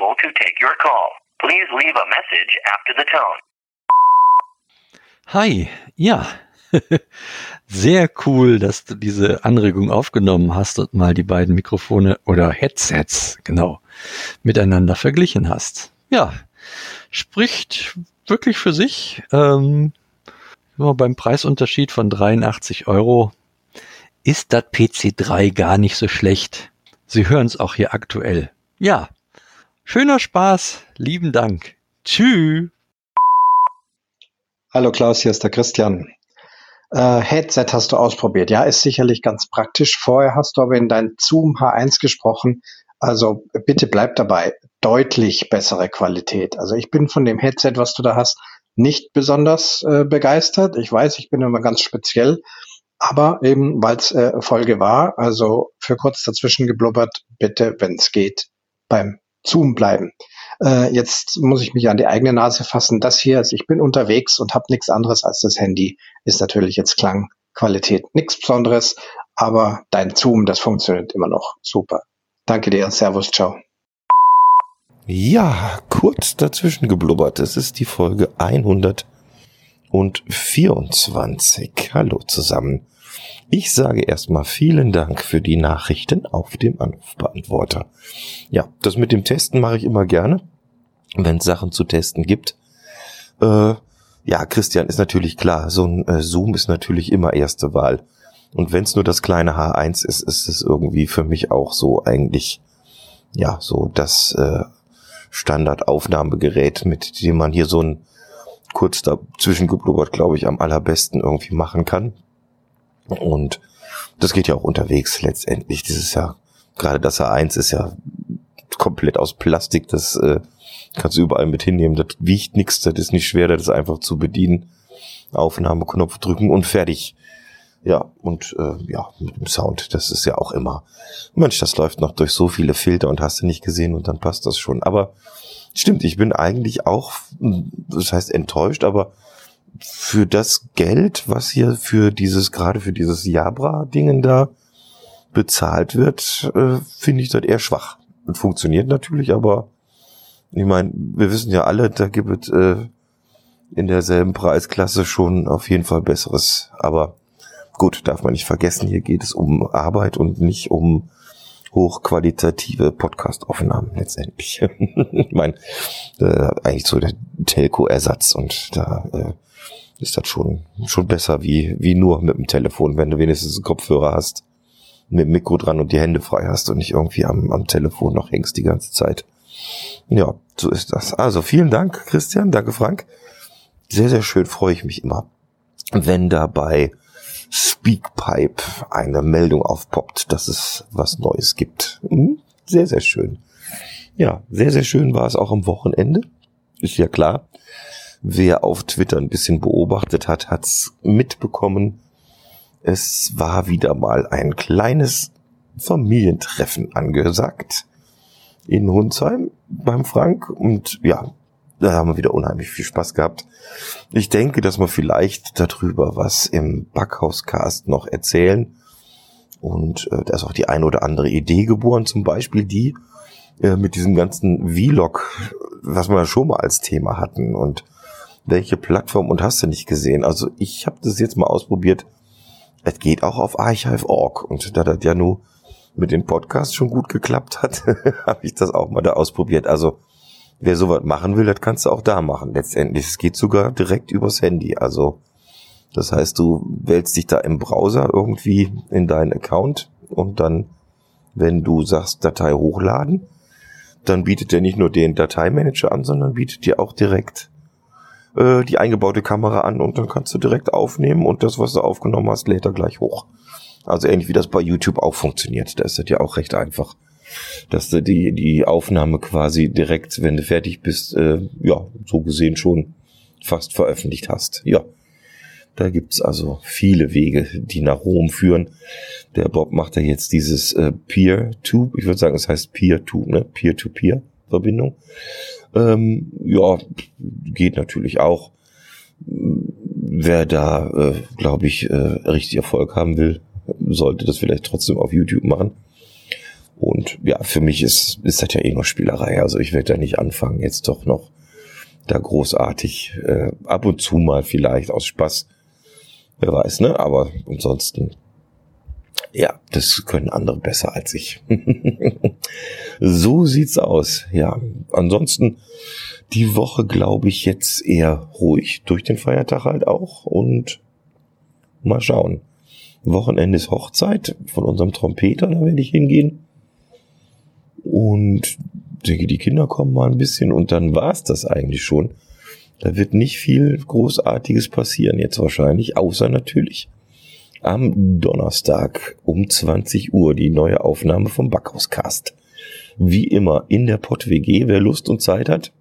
available to take your call. Please leave a message after the tone. Hi, ja. Sehr cool, dass du diese Anregung aufgenommen hast und mal die beiden Mikrofone oder Headsets, genau, miteinander verglichen hast. Ja, spricht wirklich für sich. Ähm, beim Preisunterschied von 83 Euro ist das PC3 gar nicht so schlecht. Sie hören es auch hier aktuell. Ja, schöner Spaß, lieben Dank. Tschüss. Hallo Klaus, hier ist der Christian. Äh, Headset hast du ausprobiert. Ja, ist sicherlich ganz praktisch. Vorher hast du aber in dein Zoom H1 gesprochen. Also bitte bleib dabei. Deutlich bessere Qualität. Also ich bin von dem Headset, was du da hast, nicht besonders äh, begeistert. Ich weiß, ich bin immer ganz speziell, aber eben weil es äh, Folge war, also für kurz dazwischen geblubbert, bitte, wenn es geht, beim Zoom bleiben. Äh, jetzt muss ich mich an die eigene Nase fassen. Das hier, also ich bin unterwegs und habe nichts anderes als das Handy, ist natürlich jetzt Klangqualität nichts Besonderes, aber dein Zoom, das funktioniert immer noch super. Danke dir, Servus, ciao. Ja, kurz dazwischen geblubbert. Es ist die Folge 124. Hallo zusammen. Ich sage erstmal vielen Dank für die Nachrichten auf dem Anrufbeantworter. Ja, das mit dem Testen mache ich immer gerne, wenn es Sachen zu testen gibt. Äh, ja, Christian ist natürlich klar, so ein äh, Zoom ist natürlich immer erste Wahl. Und wenn es nur das kleine H1 ist, ist es irgendwie für mich auch so eigentlich, ja, so das äh, Standardaufnahmegerät, mit dem man hier so ein kurz dazwischen geblubbert, glaube ich, am allerbesten irgendwie machen kann. Und das geht ja auch unterwegs letztendlich. Dieses ja, gerade das A1 ist ja komplett aus Plastik, das äh, kannst du überall mit hinnehmen. Das wiegt nichts, das ist nicht schwer, das ist einfach zu bedienen. Aufnahmeknopf drücken und fertig. Ja, und äh, ja, mit dem Sound, das ist ja auch immer. Mensch, das läuft noch durch so viele Filter und hast du nicht gesehen und dann passt das schon. Aber stimmt, ich bin eigentlich auch, das heißt enttäuscht, aber für das Geld, was hier für dieses, gerade für dieses Jabra-Dingen da bezahlt wird, äh, finde ich das eher schwach. Und funktioniert natürlich, aber ich meine, wir wissen ja alle, da gibt es äh, in derselben Preisklasse schon auf jeden Fall besseres. Aber gut, darf man nicht vergessen, hier geht es um Arbeit und nicht um hochqualitative Podcast-Aufnahmen letztendlich. ich meine, äh, eigentlich so der Telco-Ersatz und da äh, ist das schon, schon besser wie, wie nur mit dem Telefon, wenn du wenigstens einen Kopfhörer hast, mit dem Mikro dran und die Hände frei hast und nicht irgendwie am, am Telefon noch hängst die ganze Zeit. Ja, so ist das. Also vielen Dank, Christian. Danke, Frank. Sehr, sehr schön freue ich mich immer, wenn da bei Speakpipe eine Meldung aufpoppt, dass es was Neues gibt. Hm? Sehr, sehr schön. Ja, sehr, sehr schön war es auch am Wochenende. Ist ja klar. Wer auf Twitter ein bisschen beobachtet hat, hat's mitbekommen. Es war wieder mal ein kleines Familientreffen angesagt in Hunsheim beim Frank und ja, da haben wir wieder unheimlich viel Spaß gehabt. Ich denke, dass wir vielleicht darüber was im Backhauscast noch erzählen. Und äh, da ist auch die eine oder andere Idee geboren, zum Beispiel die äh, mit diesem ganzen Vlog, was wir schon mal als Thema hatten. Und welche Plattform und hast du nicht gesehen? Also ich habe das jetzt mal ausprobiert. Es geht auch auf Archive.org und da das ja nur mit dem Podcast schon gut geklappt hat, habe ich das auch mal da ausprobiert. Also wer sowas machen will, das kannst du auch da machen. Letztendlich, es geht sogar direkt übers Handy. Also das heißt, du wählst dich da im Browser irgendwie in deinen Account und dann, wenn du sagst Datei hochladen, dann bietet er nicht nur den Dateimanager an, sondern bietet dir auch direkt äh, die eingebaute Kamera an und dann kannst du direkt aufnehmen und das, was du aufgenommen hast, lädt er gleich hoch. Also ähnlich wie das bei YouTube auch funktioniert. Da ist das ja auch recht einfach. Dass du die, die Aufnahme quasi direkt, wenn du fertig bist, äh, ja, so gesehen schon fast veröffentlicht hast. Ja. Da gibt's also viele Wege, die nach Rom führen. Der Bob macht ja jetzt dieses äh, Peer-to, ich würde sagen, es heißt Peer-to, ne? Peer-to-Peer-Verbindung. Ähm, ja, geht natürlich auch. Wer da, äh, glaube ich, äh, richtig Erfolg haben will, sollte das vielleicht trotzdem auf YouTube machen. Und ja, für mich ist, ist das ja eh nur Spielerei. Also ich werde da nicht anfangen, jetzt doch noch da großartig äh, ab und zu mal vielleicht aus Spaß. Wer weiß, ne? Aber ansonsten, ja, das können andere besser als ich. so sieht's aus. Ja, ansonsten die Woche glaube ich jetzt eher ruhig durch den Feiertag halt auch und mal schauen. Wochenende ist Hochzeit von unserem Trompeter, da werde ich hingehen. Und denke, die Kinder kommen mal ein bisschen und dann war es das eigentlich schon. Da wird nicht viel Großartiges passieren jetzt wahrscheinlich, außer natürlich am Donnerstag um 20 Uhr die neue Aufnahme vom Backhauscast. Wie immer in der Pott WG, wer Lust und Zeit hat,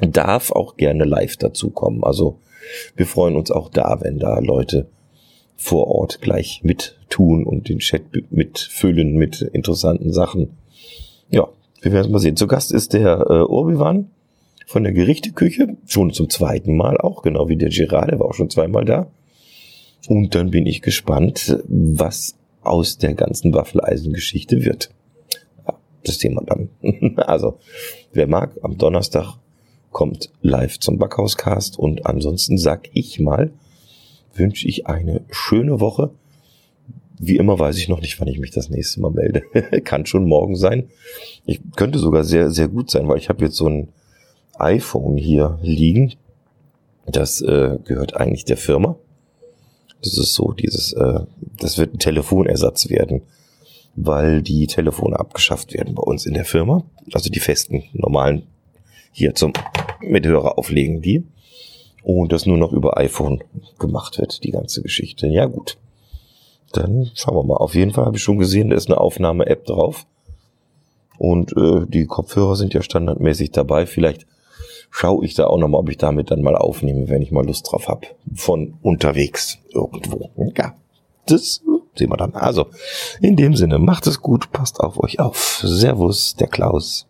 darf auch gerne live dazu kommen. Also wir freuen uns auch da, wenn da Leute vor Ort gleich mit tun und den Chat mitfüllen mit interessanten Sachen. Ja, wir werden mal sehen. Zu Gast ist der äh, Orbiwan von der Gerichteküche, schon zum zweiten Mal auch, genau wie der Gerard, der war auch schon zweimal da. Und dann bin ich gespannt, was aus der ganzen Waffeleisen-Geschichte wird. Das Thema dann. also, wer mag, am Donnerstag kommt live zum Backhauscast und ansonsten sag ich mal, wünsche ich eine schöne Woche. Wie immer weiß ich noch nicht, wann ich mich das nächste Mal melde. Kann schon morgen sein. Ich könnte sogar sehr, sehr gut sein, weil ich habe jetzt so ein iPhone hier liegen. Das äh, gehört eigentlich der Firma. Das ist so, dieses, äh, das wird ein Telefonersatz werden, weil die Telefone abgeschafft werden bei uns in der Firma. Also die festen, normalen hier zum mit Hörer auflegen die. Und das nur noch über iPhone gemacht wird, die ganze Geschichte. Ja gut. Dann schauen wir mal. Auf jeden Fall habe ich schon gesehen, da ist eine Aufnahme-App drauf. Und äh, die Kopfhörer sind ja standardmäßig dabei. Vielleicht schaue ich da auch nochmal, ob ich damit dann mal aufnehme, wenn ich mal Lust drauf habe. Von unterwegs irgendwo. Ja, das sehen wir dann. Also, in dem Sinne, macht es gut, passt auf euch auf. Servus, der Klaus.